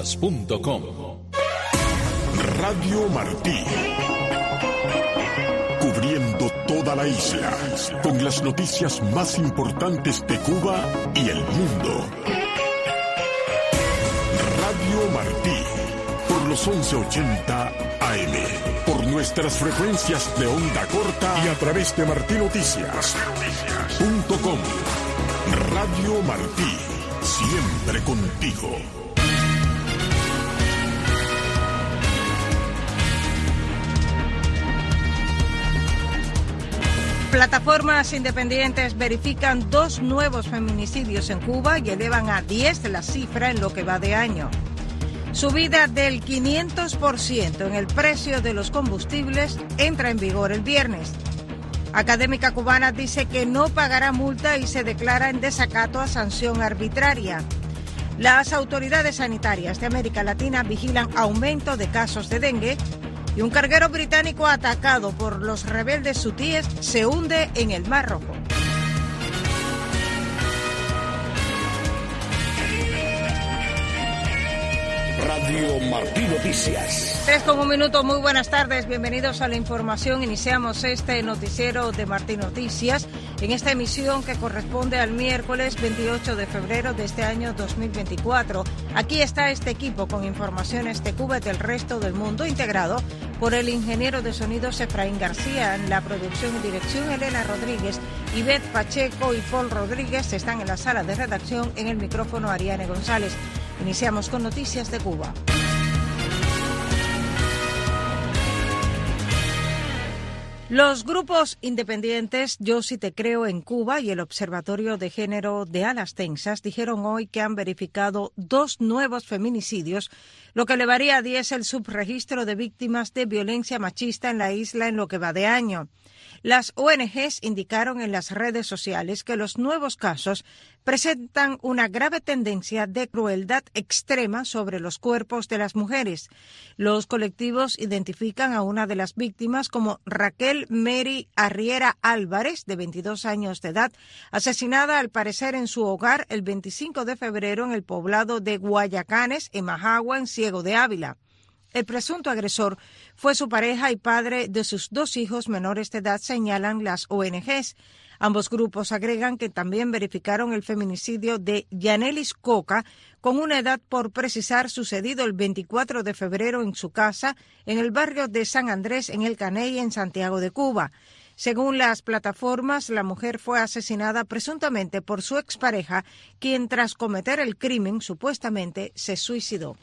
Noticias.com. Radio Martí. Cubriendo toda la isla con las noticias más importantes de Cuba y el mundo. Radio Martí. Por los 1180 AM. Por nuestras frecuencias de onda corta y a través de martinoticias.com. Radio Martí. Siempre contigo. Plataformas independientes verifican dos nuevos feminicidios en Cuba y elevan a 10 la cifra en lo que va de año. Subida del 500% en el precio de los combustibles entra en vigor el viernes. Académica cubana dice que no pagará multa y se declara en desacato a sanción arbitraria. Las autoridades sanitarias de América Latina vigilan aumento de casos de dengue y un carguero británico atacado por los rebeldes hutíes se hunde en el Mar Rojo. Radio Martí Noticias. Tres con un minuto, muy buenas tardes, bienvenidos a la información. Iniciamos este noticiero de Martí Noticias en esta emisión que corresponde al miércoles 28 de febrero de este año 2024. Aquí está este equipo con informaciones de Cuba y del resto del mundo integrado por el ingeniero de sonidos Efraín García, en la producción y dirección Elena Rodríguez, Ivette Pacheco y Paul Rodríguez están en la sala de redacción en el micrófono Ariane González. Iniciamos con noticias de Cuba. Los grupos independientes Yo sí te creo en Cuba y el Observatorio de Género de Alas Tensas dijeron hoy que han verificado dos nuevos feminicidios, lo que elevaría a 10 el subregistro de víctimas de violencia machista en la isla en lo que va de año. Las ONGs indicaron en las redes sociales que los nuevos casos presentan una grave tendencia de crueldad extrema sobre los cuerpos de las mujeres. Los colectivos identifican a una de las víctimas como Raquel Mary Arriera Álvarez, de 22 años de edad, asesinada al parecer en su hogar el 25 de febrero en el poblado de Guayacanes, en Majagua, en Ciego de Ávila. El presunto agresor fue su pareja y padre de sus dos hijos menores de edad, señalan las ONGs. Ambos grupos agregan que también verificaron el feminicidio de Yanelis Coca, con una edad por precisar sucedido el 24 de febrero en su casa en el barrio de San Andrés, en el Caney, en Santiago de Cuba. Según las plataformas, la mujer fue asesinada presuntamente por su expareja, quien tras cometer el crimen supuestamente se suicidó.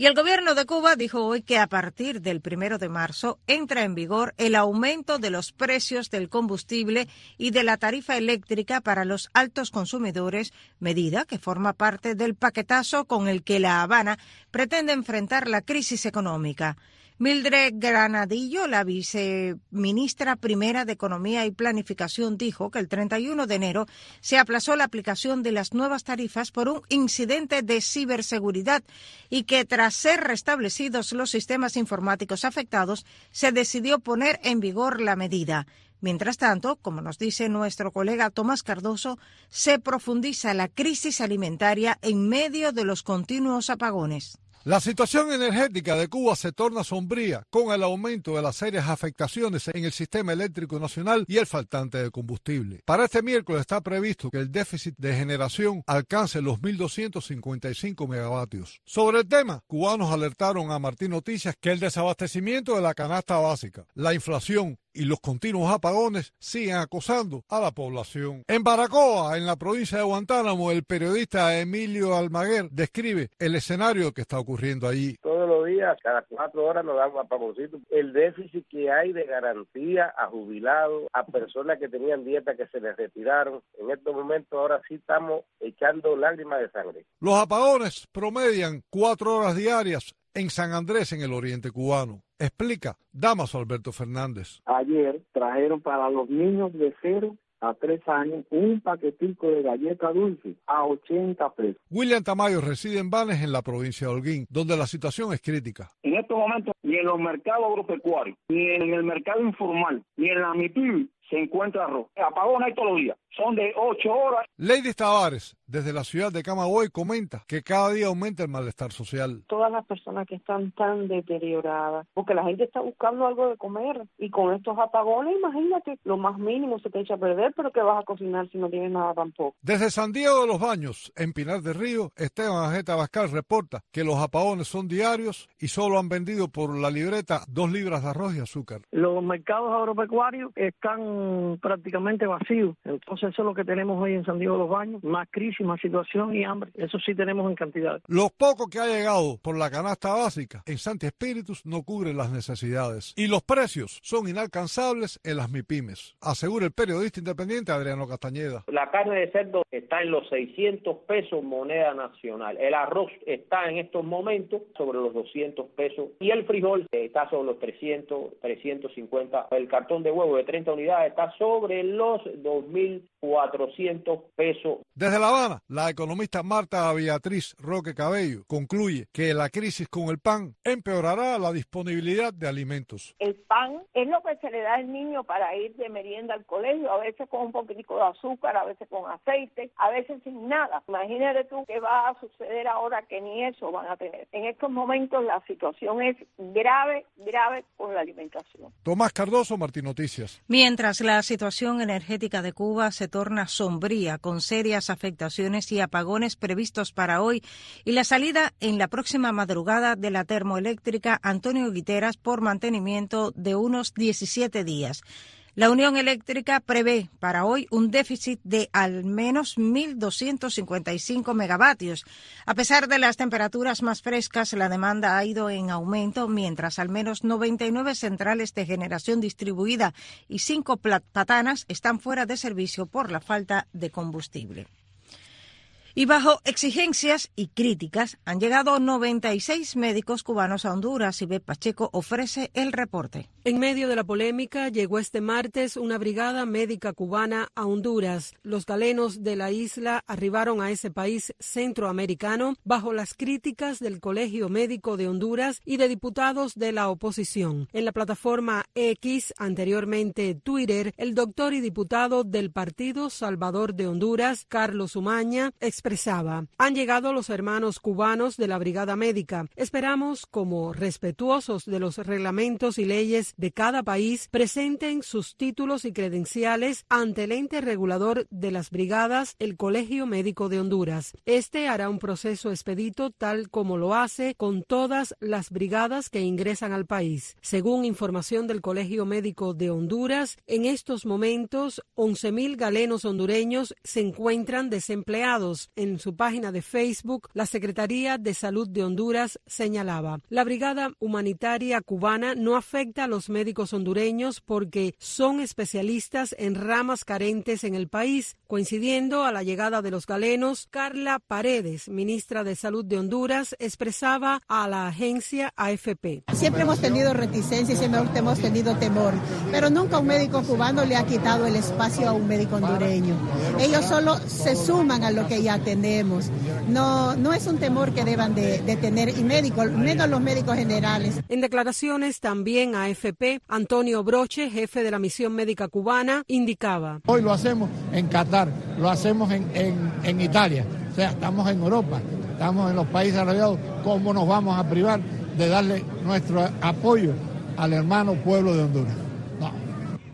Y el gobierno de Cuba dijo hoy que a partir del primero de marzo entra en vigor el aumento de los precios del combustible y de la tarifa eléctrica para los altos consumidores, medida que forma parte del paquetazo con el que La Habana pretende enfrentar la crisis económica. Mildred Granadillo, la viceministra primera de Economía y Planificación, dijo que el 31 de enero se aplazó la aplicación de las nuevas tarifas por un incidente de ciberseguridad y que tras ser restablecidos los sistemas informáticos afectados, se decidió poner en vigor la medida. Mientras tanto, como nos dice nuestro colega Tomás Cardoso, se profundiza la crisis alimentaria en medio de los continuos apagones. La situación energética de Cuba se torna sombría con el aumento de las serias afectaciones en el sistema eléctrico nacional y el faltante de combustible. Para este miércoles está previsto que el déficit de generación alcance los 1.255 megavatios. Sobre el tema, cubanos alertaron a Martín Noticias que el desabastecimiento de la canasta básica, la inflación y los continuos apagones siguen acosando a la población. En Baracoa, en la provincia de Guantánamo, el periodista Emilio Almaguer describe el escenario que está ocurriendo allí. Todos los días, cada cuatro horas nos dan apagoncitos. El déficit que hay de garantía a jubilados, a personas que tenían dieta que se les retiraron, en estos momentos ahora sí estamos echando lágrimas de sangre. Los apagones promedian cuatro horas diarias en San Andrés, en el oriente cubano. Explica Damaso Alberto Fernández. Ayer trajeron para los niños de cero a tres años un paquetico de galleta dulce a 80 pesos. William Tamayo reside en Vanes, en la provincia de Holguín, donde la situación es crítica. En estos momentos, ni en los mercados agropecuarios, ni en el mercado informal, ni en la MIPIB se encuentra arroz. Apagón hay todos los días. son de ocho horas. Lady Tavares, desde la ciudad de Camagüey, comenta que cada día aumenta el malestar social. Todas las personas que están tan deterioradas, porque la gente está buscando algo de comer y con estos apagones, imagínate, lo más mínimo se te echa a perder, pero que vas a cocinar si no tienes nada tampoco. Desde San Diego de los Baños, en Pinar del Río, Esteban Ajeta Bascal reporta que los apagones son diarios y solo han vendido por la libreta dos libras de arroz y azúcar. Los mercados agropecuarios están prácticamente vacíos, entonces eso es lo que tenemos hoy en San Diego de los Baños, más crisis, más situación y hambre, eso sí tenemos en cantidad. Lo poco que ha llegado por la canasta básica en Santi Espíritus no cubre las necesidades y los precios son inalcanzables en las MIPIMES, asegura el periodista independiente Adriano Castañeda. La carne de cerdo está en los 600 pesos moneda nacional, el arroz está en estos momentos sobre los 200 pesos y el frijol está sobre los 300, 350, el cartón de huevo de 30 unidades está sobre los 2.400 pesos. Desde La Habana, la economista Marta Beatriz Roque Cabello concluye que la crisis con el pan empeorará la disponibilidad de alimentos. El pan es lo que se le da al niño para ir de merienda al colegio, a veces con un poquitico de azúcar, a veces con aceite, a veces sin nada. Imagínate tú qué va a suceder ahora que ni eso van a tener. En estos momentos la situación es grave, grave con la alimentación. Tomás Cardoso, Martín Noticias. Mientras la situación energética de Cuba se torna sombría con serias afectaciones y apagones previstos para hoy y la salida en la próxima madrugada de la termoeléctrica Antonio Guiteras por mantenimiento de unos 17 días. La Unión Eléctrica prevé para hoy un déficit de al menos 1.255 megavatios. A pesar de las temperaturas más frescas, la demanda ha ido en aumento, mientras al menos 99 centrales de generación distribuida y cinco patanas están fuera de servicio por la falta de combustible. Y bajo exigencias y críticas han llegado 96 médicos cubanos a Honduras y. Pacheco ofrece el reporte. En medio de la polémica llegó este martes una brigada médica cubana a Honduras. Los galenos de la isla arribaron a ese país centroamericano bajo las críticas del Colegio Médico de Honduras y de diputados de la oposición. En la plataforma X, anteriormente Twitter, el doctor y diputado del Partido Salvador de Honduras, Carlos Umaña, expresaba, han llegado los hermanos cubanos de la Brigada Médica. Esperamos, como respetuosos de los reglamentos y leyes de cada país, presenten sus títulos y credenciales ante el ente regulador de las brigadas, el Colegio Médico de Honduras. Este hará un proceso expedito tal como lo hace con todas las brigadas que ingresan al país. Según información del Colegio Médico de Honduras, en estos momentos 11.000 galenos hondureños se encuentran desempleados en su página de Facebook, la Secretaría de Salud de Honduras señalaba, la Brigada Humanitaria Cubana no afecta a los médicos hondureños porque son especialistas en ramas carentes en el país. Coincidiendo a la llegada de los galenos, Carla Paredes, ministra de Salud de Honduras, expresaba a la agencia AFP. Siempre hemos tenido reticencia y siempre hemos tenido temor, pero nunca un médico cubano le ha quitado el espacio a un médico hondureño. Ellos solo se suman a lo que ya tenemos. No, no es un temor que deban de, de tener, y médicos, menos los médicos generales. En declaraciones también a AFP, Antonio Broche, jefe de la misión médica cubana, indicaba. Hoy lo hacemos en Qatar, lo hacemos en, en, en Italia, o sea, estamos en Europa, estamos en los países desarrollados, ¿cómo nos vamos a privar de darle nuestro apoyo al hermano pueblo de Honduras?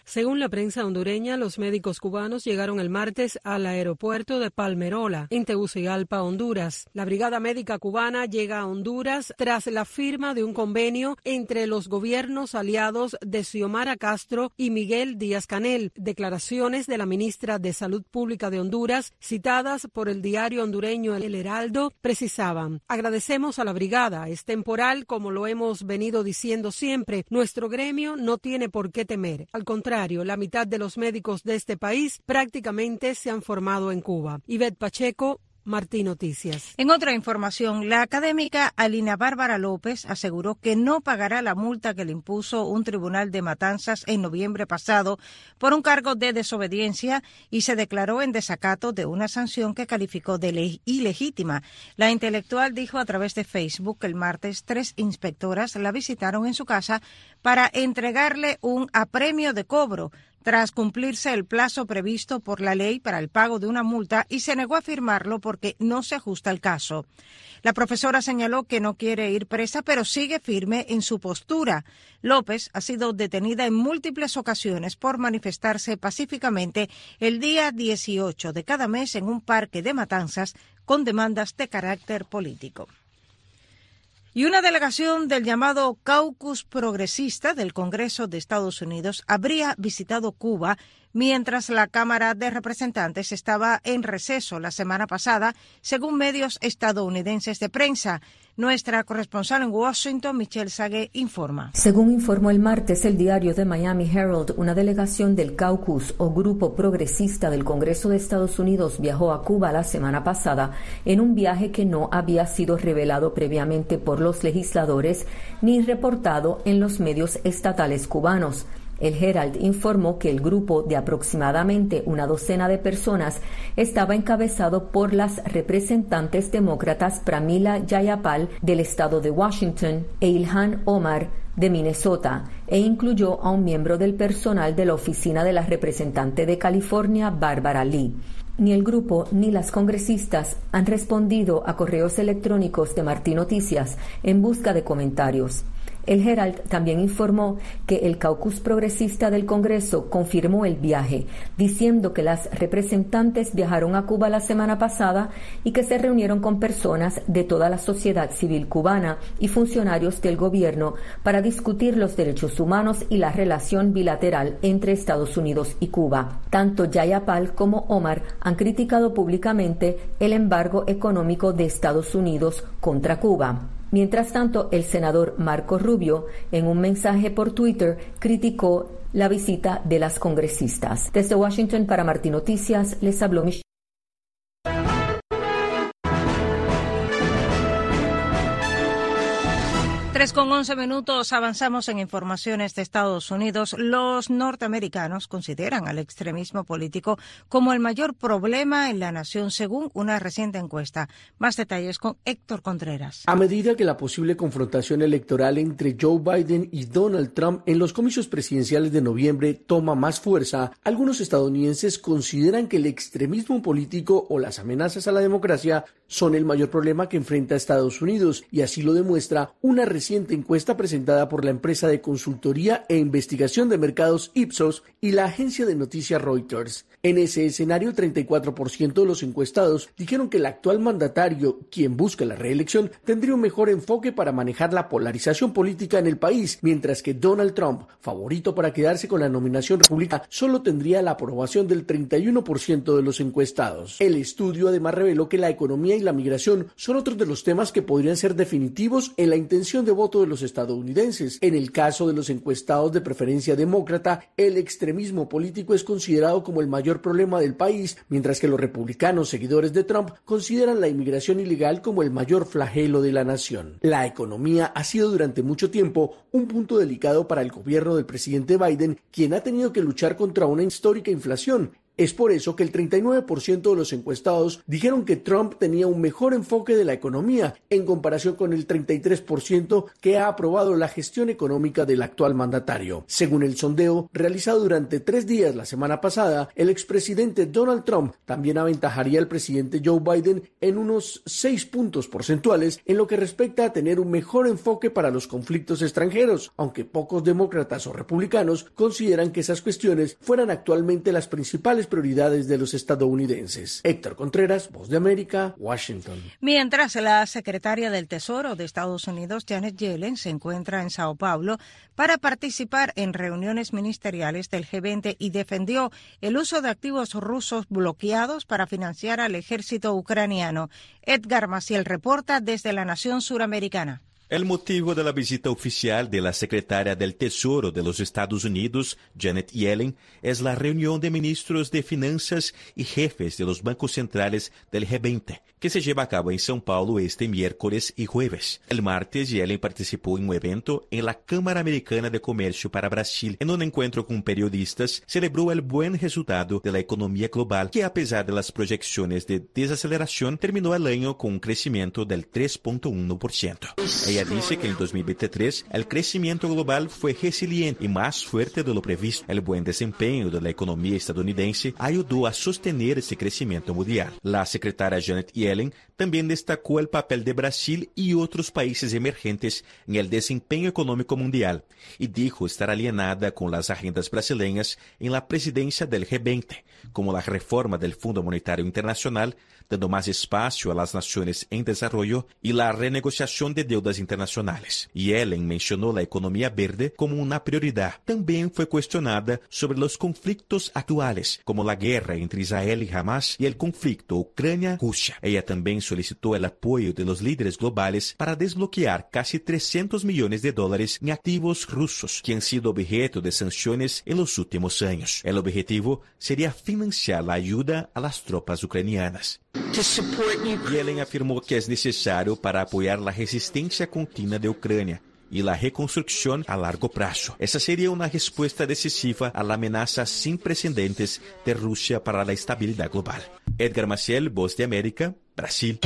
Según la prensa hondureña, los médicos cubanos llegaron el martes al aeropuerto de Palmerola, en Tegucigalpa, Honduras. La Brigada Médica Cubana llega a Honduras tras la firma de un convenio entre los gobiernos aliados de Xiomara Castro y Miguel Díaz Canel. Declaraciones de la ministra de Salud Pública de Honduras, citadas por el diario hondureño El Heraldo, precisaban: Agradecemos a la brigada, es temporal como lo hemos venido diciendo siempre. Nuestro gremio no tiene por qué temer. Al contrario, la mitad de los médicos de este país prácticamente se han formado en Cuba. Ivette Pacheco, Martín Noticias. En otra información, la académica Alina Bárbara López aseguró que no pagará la multa que le impuso un tribunal de matanzas en noviembre pasado por un cargo de desobediencia y se declaró en desacato de una sanción que calificó de ilegítima. La intelectual dijo a través de Facebook que el martes tres inspectoras la visitaron en su casa para entregarle un apremio de cobro tras cumplirse el plazo previsto por la ley para el pago de una multa y se negó a firmarlo porque no se ajusta al caso. La profesora señaló que no quiere ir presa, pero sigue firme en su postura. López ha sido detenida en múltiples ocasiones por manifestarse pacíficamente el día 18 de cada mes en un parque de matanzas con demandas de carácter político. Y una delegación del llamado Caucus Progresista del Congreso de Estados Unidos habría visitado Cuba mientras la Cámara de Representantes estaba en receso la semana pasada, según medios estadounidenses de prensa. Nuestra corresponsal en Washington, Michelle Sage, informa. Según informó el martes el diario de Miami Herald, una delegación del Caucus o Grupo Progresista del Congreso de Estados Unidos viajó a Cuba la semana pasada en un viaje que no había sido revelado previamente por los legisladores ni reportado en los medios estatales cubanos. El Herald informó que el grupo de aproximadamente una docena de personas estaba encabezado por las representantes demócratas Pramila Jayapal del estado de Washington e Ilhan Omar de Minnesota e incluyó a un miembro del personal de la oficina de la representante de California, Barbara Lee. Ni el grupo ni las congresistas han respondido a correos electrónicos de Martí Noticias en busca de comentarios. El Herald también informó que el caucus progresista del Congreso confirmó el viaje, diciendo que las representantes viajaron a Cuba la semana pasada y que se reunieron con personas de toda la sociedad civil cubana y funcionarios del gobierno para discutir los derechos humanos y la relación bilateral entre Estados Unidos y Cuba. Tanto Yayapal como Omar han criticado públicamente el embargo económico de Estados Unidos contra Cuba. Mientras tanto, el senador Marco Rubio, en un mensaje por Twitter, criticó la visita de las congresistas. Desde Washington para Martín Noticias, les habló. 3 con 11 minutos avanzamos en informaciones de Estados Unidos. Los norteamericanos consideran al extremismo político como el mayor problema en la nación, según una reciente encuesta. Más detalles con Héctor Contreras. A medida que la posible confrontación electoral entre Joe Biden y Donald Trump en los comicios presidenciales de noviembre toma más fuerza, algunos estadounidenses consideran que el extremismo político o las amenazas a la democracia son el mayor problema que enfrenta Estados Unidos y así lo demuestra una reciente encuesta presentada por la empresa de consultoría e investigación de mercados Ipsos y la agencia de noticias Reuters. En ese escenario, 34% de los encuestados dijeron que el actual mandatario, quien busca la reelección, tendría un mejor enfoque para manejar la polarización política en el país, mientras que Donald Trump, favorito para quedarse con la nominación republicana, solo tendría la aprobación del 31% de los encuestados. El estudio además reveló que la economía y la migración son otros de los temas que podrían ser definitivos en la intención de voto de los estadounidenses. En el caso de los encuestados de preferencia demócrata, el extremismo político es considerado como el mayor problema del país, mientras que los republicanos seguidores de Trump consideran la inmigración ilegal como el mayor flagelo de la nación. La economía ha sido durante mucho tiempo un punto delicado para el gobierno del presidente Biden, quien ha tenido que luchar contra una histórica inflación es por eso que el 39% de los encuestados dijeron que Trump tenía un mejor enfoque de la economía en comparación con el 33% que ha aprobado la gestión económica del actual mandatario. Según el sondeo realizado durante tres días la semana pasada, el expresidente Donald Trump también aventajaría al presidente Joe Biden en unos seis puntos porcentuales en lo que respecta a tener un mejor enfoque para los conflictos extranjeros, aunque pocos demócratas o republicanos consideran que esas cuestiones fueran actualmente las principales prioridades de los estadounidenses. Héctor Contreras, Voz de América, Washington. Mientras la secretaria del Tesoro de Estados Unidos, Janet Yellen, se encuentra en Sao Paulo para participar en reuniones ministeriales del G20 y defendió el uso de activos rusos bloqueados para financiar al ejército ucraniano. Edgar Maciel reporta desde la nación suramericana. El motivo de la visita oficial de la secretaria del Tesoro de los Estados Unidos, Janet Yellen, es la reunión de ministros de Finanzas y jefes de los bancos centrales del G20, que se lleva a cabo en São Paulo este miércoles y jueves. El martes, Yellen participó en un evento en la Cámara Americana de Comercio para Brasil. En un encuentro con periodistas, celebró el buen resultado de la economía global, que a pesar de las proyecciones de desaceleración, terminó el año con un crecimiento del 3.1%. Ella dice que en 2023 el crecimiento global fue resiliente y más fuerte de lo previsto. El buen desempeño de la economía estadounidense ayudó a sostener ese crecimiento mundial. La secretaria Janet Yellen también destacó el papel de Brasil y otros países emergentes en el desempeño económico mundial y dijo estar alienada con las agendas brasileñas en la presidencia del G20, como la reforma del Fundo Monetario Internacional, dando más espacio a las naciones en desarrollo y la renegociación de deudas internacionales. Yellen mencionó la economía verde como una prioridad. También fue cuestionada sobre los conflictos actuales, como la guerra entre Israel y Hamas y el conflicto Ucrania-Rusia. Ella también solicitó el apoyo de los líderes globales para desbloquear casi 300 millones de dólares en activos rusos que han sido objeto de sanciones en los últimos años. El objetivo sería financiar la ayuda a las tropas ucranianas. Yellen afirmou que é necessário para apoiar a resistência contínua de Ucrânia e a reconstrução a largo prazo. Essa seria uma resposta decisiva à ameaça sem precedentes de Rússia para a estabilidade global. Edgar Maciel, Voz de América, Brasil.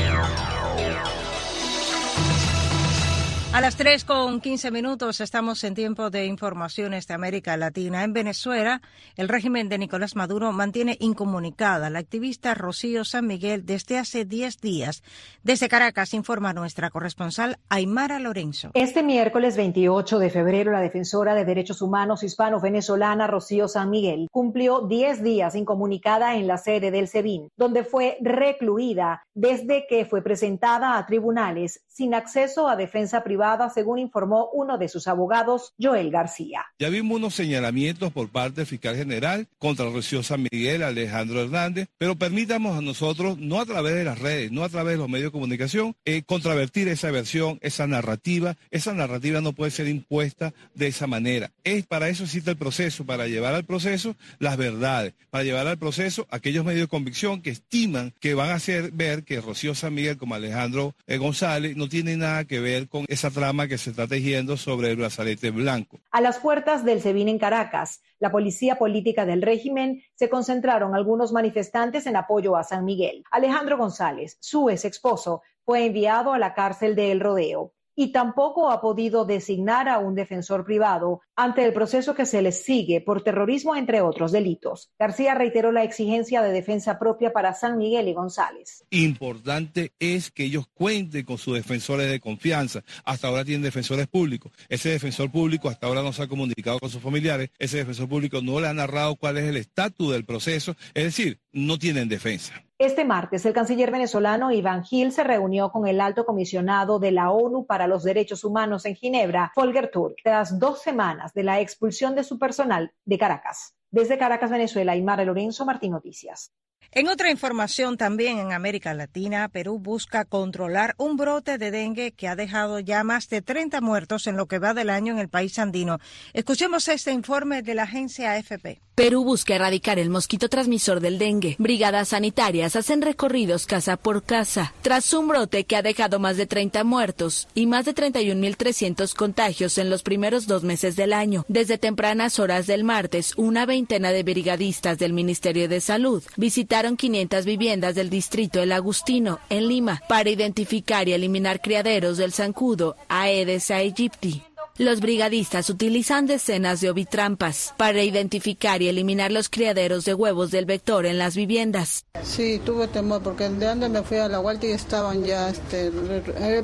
A las 3 con 15 minutos estamos en tiempo de informaciones de América Latina. En Venezuela, el régimen de Nicolás Maduro mantiene incomunicada a la activista Rocío San Miguel desde hace 10 días. Desde Caracas informa nuestra corresponsal Aymara Lorenzo. Este miércoles 28 de febrero, la defensora de derechos humanos hispano-venezolana Rocío San Miguel cumplió 10 días incomunicada en la sede del SEBIN, donde fue recluida desde que fue presentada a tribunales sin acceso a defensa privada según informó uno de sus abogados, Joel García. Ya vimos unos señalamientos por parte del fiscal general contra Rocío San Miguel, Alejandro Hernández, pero permítamos a nosotros, no a través de las redes, no a través de los medios de comunicación, eh, contravertir esa versión, esa narrativa. Esa narrativa no puede ser impuesta de esa manera. Es para eso existe el proceso, para llevar al proceso las verdades, para llevar al proceso aquellos medios de convicción que estiman que van a hacer ver que Rocío San Miguel como Alejandro eh, González no tiene nada que ver con esa trama que se está tejiendo sobre el brazalete blanco. A las puertas del SEBIN en Caracas, la policía política del régimen, se concentraron algunos manifestantes en apoyo a San Miguel. Alejandro González, su ex esposo, fue enviado a la cárcel de El Rodeo y tampoco ha podido designar a un defensor privado ante el proceso que se les sigue por terrorismo, entre otros delitos. García reiteró la exigencia de defensa propia para San Miguel y González. Importante es que ellos cuenten con sus defensores de confianza. Hasta ahora tienen defensores públicos. Ese defensor público hasta ahora no se ha comunicado con sus familiares. Ese defensor público no le ha narrado cuál es el estatus del proceso. Es decir, no tienen defensa. Este martes, el canciller venezolano Iván Gil se reunió con el alto comisionado de la ONU para los Derechos Humanos en Ginebra, Volker Turk, tras dos semanas de la expulsión de su personal de Caracas. Desde Caracas, Venezuela, Aymara Lorenzo, Martín Noticias. En otra información también en América Latina, Perú busca controlar un brote de dengue que ha dejado ya más de 30 muertos en lo que va del año en el país andino. Escuchemos este informe de la agencia AFP. Perú busca erradicar el mosquito transmisor del dengue. Brigadas sanitarias hacen recorridos casa por casa. Tras un brote que ha dejado más de 30 muertos y más de 31.300 contagios en los primeros dos meses del año, desde tempranas horas del martes, una veintena de brigadistas del Ministerio de Salud visitaron 500 viviendas del distrito El Agustino, en Lima, para identificar y eliminar criaderos del zancudo Aedes aegypti. Los brigadistas utilizan decenas de ovitrampas para identificar y eliminar los criaderos de huevos del vector en las viviendas. Sí, tuve temor porque de donde me fui a la vuelta y estaban ya, este,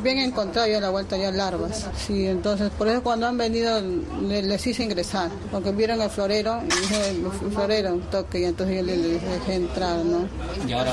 bien encontrado ya a la vuelta ya larvas. Sí, entonces por eso cuando han venido les, hice ingresar, porque vieron el florero y dije, el florero, un toque y entonces yo les, dejé entrar, ¿no?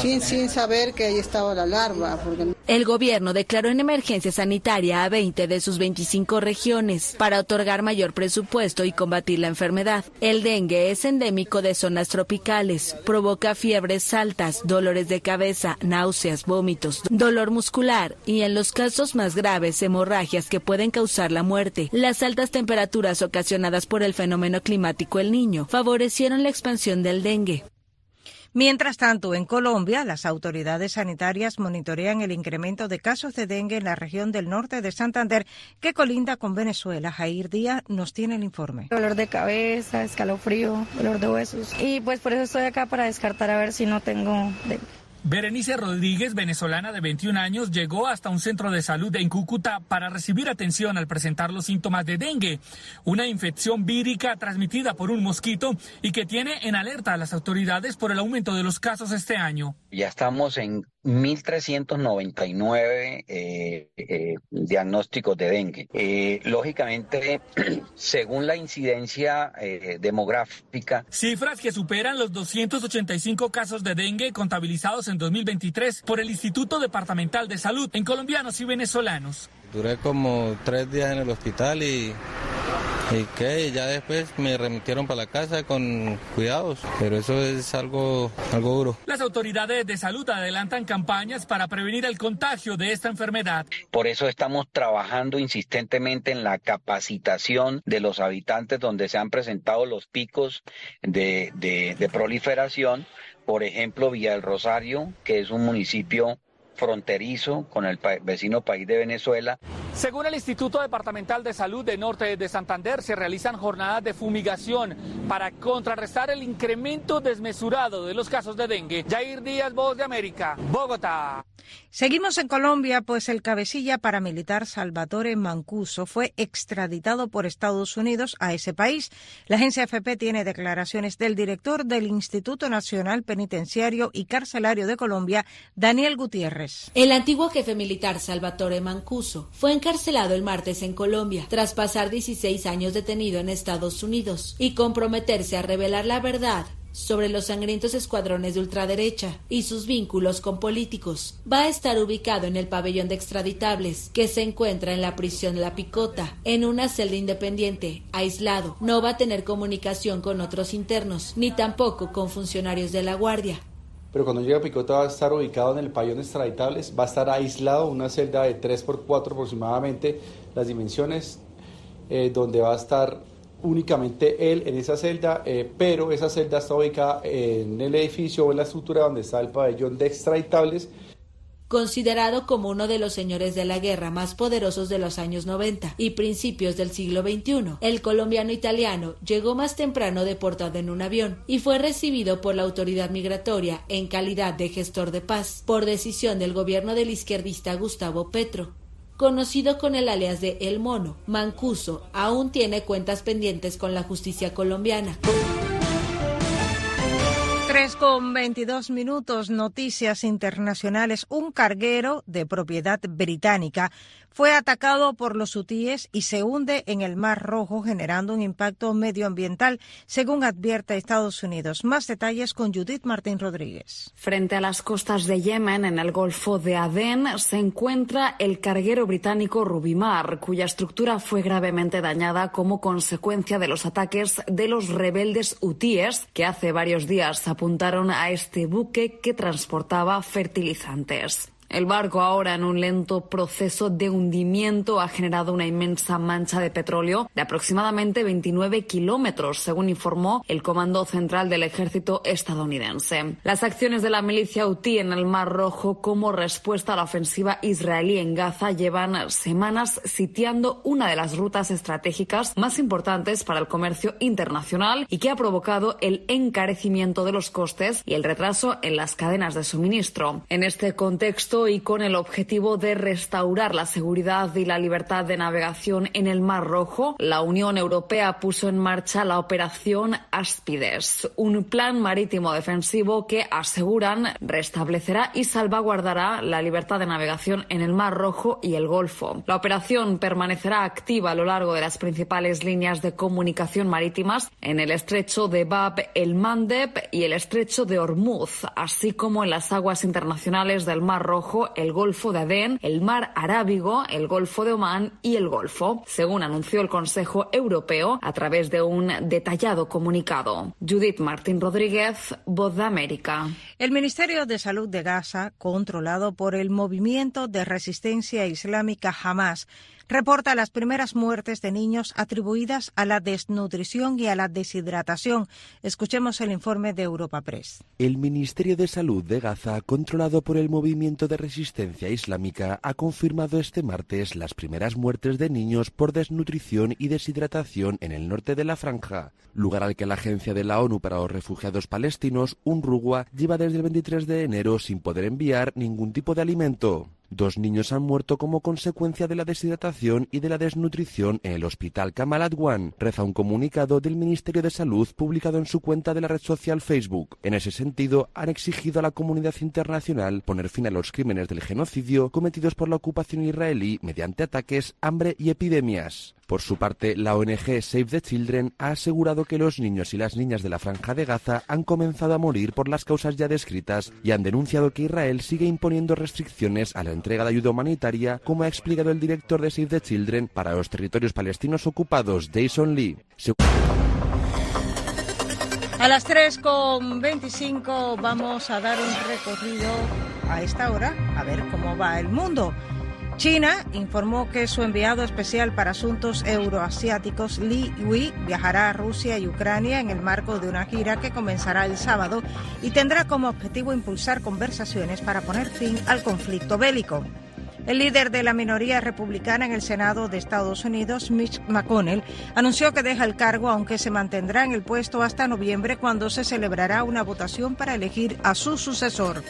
Sin, sin saber que ahí estaba la larva. Porque... El gobierno declaró en emergencia sanitaria a 20 de sus 25 regiones para otorgar mayor presupuesto y combatir la enfermedad. El dengue es endémico de zonas tropicales, provoca fiebres altas, dolores de cabeza, náuseas, vómitos, dolor muscular y en los casos más graves hemorragias que pueden causar la muerte. Las altas temperaturas ocasionadas por el fenómeno climático El Niño favorecieron la expansión del dengue. Mientras tanto, en Colombia, las autoridades sanitarias monitorean el incremento de casos de dengue en la región del norte de Santander, que colinda con Venezuela. Jair Díaz nos tiene el informe. Dolor de cabeza, escalofrío, dolor de huesos. Y pues por eso estoy acá para descartar a ver si no tengo dengue. Berenice Rodríguez, venezolana de 21 años, llegó hasta un centro de salud en Cúcuta para recibir atención al presentar los síntomas de dengue, una infección vírica transmitida por un mosquito y que tiene en alerta a las autoridades por el aumento de los casos este año. Ya estamos en 1.399 eh, eh, diagnósticos de dengue. Eh, lógicamente, según la incidencia eh, demográfica. Cifras que superan los 285 casos de dengue contabilizados en 2023 por el Instituto Departamental de Salud en colombianos y venezolanos. Duré como tres días en el hospital y y que ya después me remitieron para la casa con cuidados, pero eso es algo, algo duro. Las autoridades de salud adelantan campañas para prevenir el contagio de esta enfermedad. Por eso estamos trabajando insistentemente en la capacitación de los habitantes donde se han presentado los picos de, de, de proliferación. Por ejemplo, Villa del Rosario, que es un municipio fronterizo con el vecino país de Venezuela. Según el Instituto Departamental de Salud de Norte de Santander, se realizan jornadas de fumigación para contrarrestar el incremento desmesurado de los casos de dengue. Jair Díaz, Voz de América, Bogotá. Seguimos en Colombia, pues el cabecilla paramilitar Salvatore Mancuso fue extraditado por Estados Unidos a ese país. La agencia FP tiene declaraciones del director del Instituto Nacional Penitenciario y Carcelario de Colombia, Daniel Gutiérrez. El antiguo jefe militar Salvatore Mancuso fue encarcelado el martes en Colombia tras pasar 16 años detenido en Estados Unidos y comprometerse a revelar la verdad sobre los sangrientos escuadrones de ultraderecha y sus vínculos con políticos. Va a estar ubicado en el pabellón de extraditables, que se encuentra en la prisión La Picota, en una celda independiente, aislado. No va a tener comunicación con otros internos, ni tampoco con funcionarios de la Guardia. Pero cuando llegue a Picota va a estar ubicado en el pabellón extraditables, va a estar aislado, una celda de 3x4 aproximadamente las dimensiones, eh, donde va a estar únicamente él en esa celda, eh, pero esa celda está ubicada en el edificio o en la estructura donde está el pabellón de extraditables. Considerado como uno de los señores de la guerra más poderosos de los años 90 y principios del siglo XXI, el colombiano italiano llegó más temprano deportado en un avión y fue recibido por la autoridad migratoria en calidad de gestor de paz por decisión del gobierno del izquierdista Gustavo Petro conocido con el alias de El Mono, Mancuso, aún tiene cuentas pendientes con la justicia colombiana. 3 con 22 minutos, noticias internacionales. Un carguero de propiedad británica fue atacado por los hutíes y se hunde en el Mar Rojo, generando un impacto medioambiental, según advierte Estados Unidos. Más detalles con Judith Martín Rodríguez. Frente a las costas de Yemen, en el Golfo de Adén, se encuentra el carguero británico Rubimar, cuya estructura fue gravemente dañada como consecuencia de los ataques de los rebeldes hutíes, que hace varios días apuntaron a este buque que transportaba fertilizantes. El barco, ahora en un lento proceso de hundimiento, ha generado una inmensa mancha de petróleo de aproximadamente 29 kilómetros, según informó el Comando Central del Ejército estadounidense. Las acciones de la milicia Houthi en el Mar Rojo como respuesta a la ofensiva israelí en Gaza llevan semanas sitiando una de las rutas estratégicas más importantes para el comercio internacional y que ha provocado el encarecimiento de los costes y el retraso en las cadenas de suministro. En este contexto, y con el objetivo de restaurar la seguridad y la libertad de navegación en el Mar Rojo, la Unión Europea puso en marcha la operación Aspides, un plan marítimo defensivo que aseguran restablecerá y salvaguardará la libertad de navegación en el Mar Rojo y el Golfo. La operación permanecerá activa a lo largo de las principales líneas de comunicación marítimas en el estrecho de Bab el Mandeb y el estrecho de Hormuz, así como en las aguas internacionales del Mar Rojo el Golfo de Adén, el Mar Arábigo, el Golfo de Omán y el Golfo, según anunció el Consejo Europeo a través de un detallado comunicado. Judith Martín Rodríguez, Voz de América. El Ministerio de Salud de Gaza, controlado por el movimiento de resistencia islámica Hamas, reporta las primeras muertes de niños atribuidas a la desnutrición y a la deshidratación. Escuchemos el informe de Europa Press. El Ministerio de Salud de Gaza, controlado por el Movimiento de Resistencia Islámica, ha confirmado este martes las primeras muertes de niños por desnutrición y deshidratación en el norte de la franja, lugar al que la Agencia de la ONU para los Refugiados Palestinos, UNRWA, lleva desde el 23 de enero sin poder enviar ningún tipo de alimento. Dos niños han muerto como consecuencia de la deshidratación y de la desnutrición en el hospital Kamal Adwan, reza un comunicado del Ministerio de Salud publicado en su cuenta de la red social Facebook. En ese sentido, han exigido a la comunidad internacional poner fin a los crímenes del genocidio cometidos por la ocupación israelí mediante ataques, hambre y epidemias. Por su parte, la ONG Save the Children ha asegurado que los niños y las niñas de la franja de Gaza han comenzado a morir por las causas ya descritas y han denunciado que Israel sigue imponiendo restricciones a la entrega de ayuda humanitaria, como ha explicado el director de Save the Children para los territorios palestinos ocupados, Jason Lee. A las 3.25 vamos a dar un recorrido a esta hora a ver cómo va el mundo. China informó que su enviado especial para asuntos euroasiáticos, Li Wei, viajará a Rusia y Ucrania en el marco de una gira que comenzará el sábado y tendrá como objetivo impulsar conversaciones para poner fin al conflicto bélico. El líder de la minoría republicana en el Senado de Estados Unidos, Mitch McConnell, anunció que deja el cargo aunque se mantendrá en el puesto hasta noviembre cuando se celebrará una votación para elegir a su sucesor.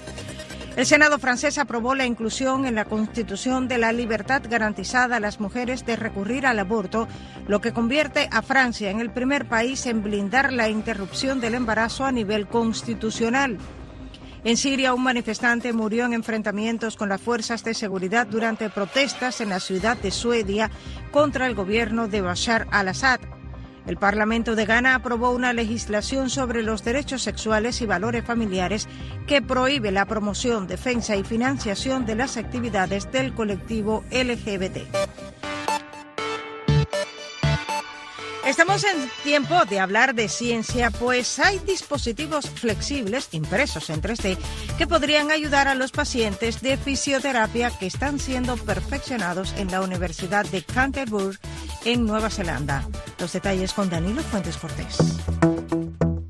El Senado francés aprobó la inclusión en la Constitución de la libertad garantizada a las mujeres de recurrir al aborto, lo que convierte a Francia en el primer país en blindar la interrupción del embarazo a nivel constitucional. En Siria, un manifestante murió en enfrentamientos con las fuerzas de seguridad durante protestas en la ciudad de Suedia contra el gobierno de Bashar al-Assad. El Parlamento de Ghana aprobó una legislación sobre los derechos sexuales y valores familiares que prohíbe la promoción, defensa y financiación de las actividades del colectivo LGBT. Estamos en tiempo de hablar de ciencia, pues hay dispositivos flexibles impresos en 3D que podrían ayudar a los pacientes de fisioterapia que están siendo perfeccionados en la Universidad de Canterbury en Nueva Zelanda. Los detalles con Danilo Fuentes Cortés.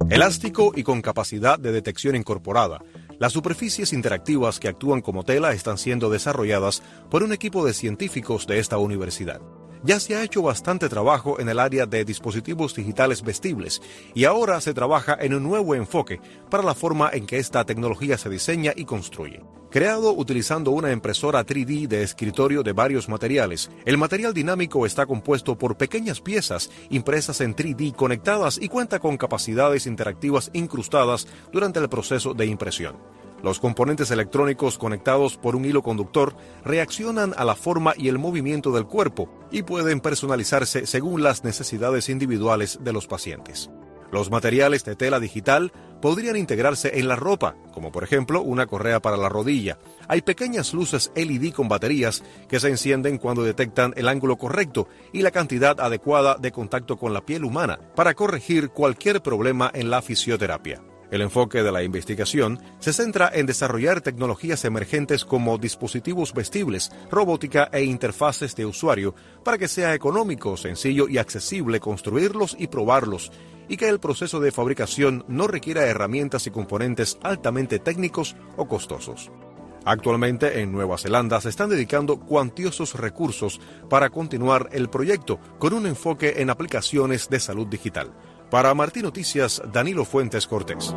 Elástico y con capacidad de detección incorporada. Las superficies interactivas que actúan como tela están siendo desarrolladas por un equipo de científicos de esta universidad ya se ha hecho bastante trabajo en el área de dispositivos digitales vestibles y ahora se trabaja en un nuevo enfoque para la forma en que esta tecnología se diseña y construye. Creado utilizando una impresora 3D de escritorio de varios materiales, el material dinámico está compuesto por pequeñas piezas impresas en 3D conectadas y cuenta con capacidades interactivas incrustadas durante el proceso de impresión. Los componentes electrónicos conectados por un hilo conductor reaccionan a la forma y el movimiento del cuerpo y pueden personalizarse según las necesidades individuales de los pacientes. Los materiales de tela digital podrían integrarse en la ropa, como por ejemplo una correa para la rodilla. Hay pequeñas luces LED con baterías que se encienden cuando detectan el ángulo correcto y la cantidad adecuada de contacto con la piel humana para corregir cualquier problema en la fisioterapia. El enfoque de la investigación se centra en desarrollar tecnologías emergentes como dispositivos vestibles, robótica e interfaces de usuario para que sea económico, sencillo y accesible construirlos y probarlos y que el proceso de fabricación no requiera herramientas y componentes altamente técnicos o costosos. Actualmente en Nueva Zelanda se están dedicando cuantiosos recursos para continuar el proyecto con un enfoque en aplicaciones de salud digital. Para Martín Noticias, Danilo Fuentes Cortés.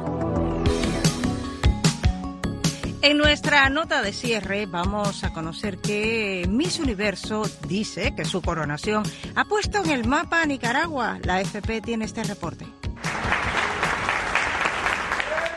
En nuestra nota de cierre vamos a conocer que Miss Universo dice que su coronación ha puesto en el mapa a Nicaragua. La FP tiene este reporte.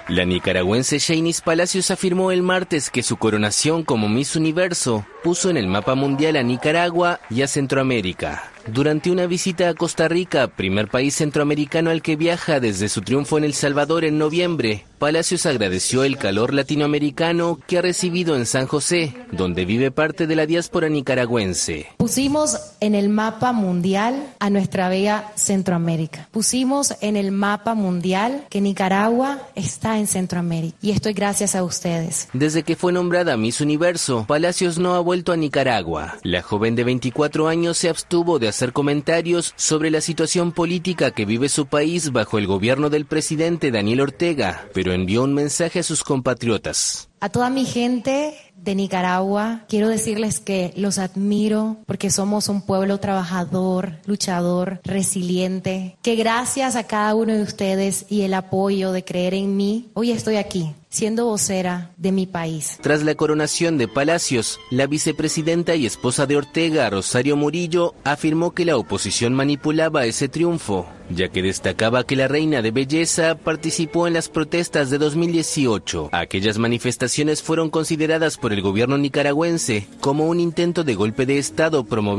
La nicaragüense Shainis Palacios afirmó el martes que su coronación como Miss Universo puso en el mapa mundial a Nicaragua y a Centroamérica. Durante una visita a Costa Rica, primer país centroamericano al que viaja desde su triunfo en El Salvador en noviembre, Palacios agradeció el calor latinoamericano que ha recibido en San José, donde vive parte de la diáspora nicaragüense. Pusimos en el mapa mundial a nuestra bella Centroamérica. Pusimos en el mapa mundial que Nicaragua está en Centroamérica. Y esto es gracias a ustedes. Desde que fue nombrada Miss Universo, Palacios no ha vuelto a Nicaragua. La joven de 24 años se abstuvo de hacer comentarios sobre la situación política que vive su país bajo el gobierno del presidente Daniel Ortega, pero envió un mensaje a sus compatriotas. A toda mi gente de Nicaragua, quiero decirles que los admiro porque somos un pueblo trabajador, luchador, resiliente, que gracias a cada uno de ustedes y el apoyo de creer en mí, hoy estoy aquí siendo vocera de mi país. Tras la coronación de Palacios, la vicepresidenta y esposa de Ortega, Rosario Murillo, afirmó que la oposición manipulaba ese triunfo, ya que destacaba que la reina de belleza participó en las protestas de 2018. Aquellas manifestaciones fueron consideradas por el gobierno nicaragüense como un intento de golpe de Estado promovido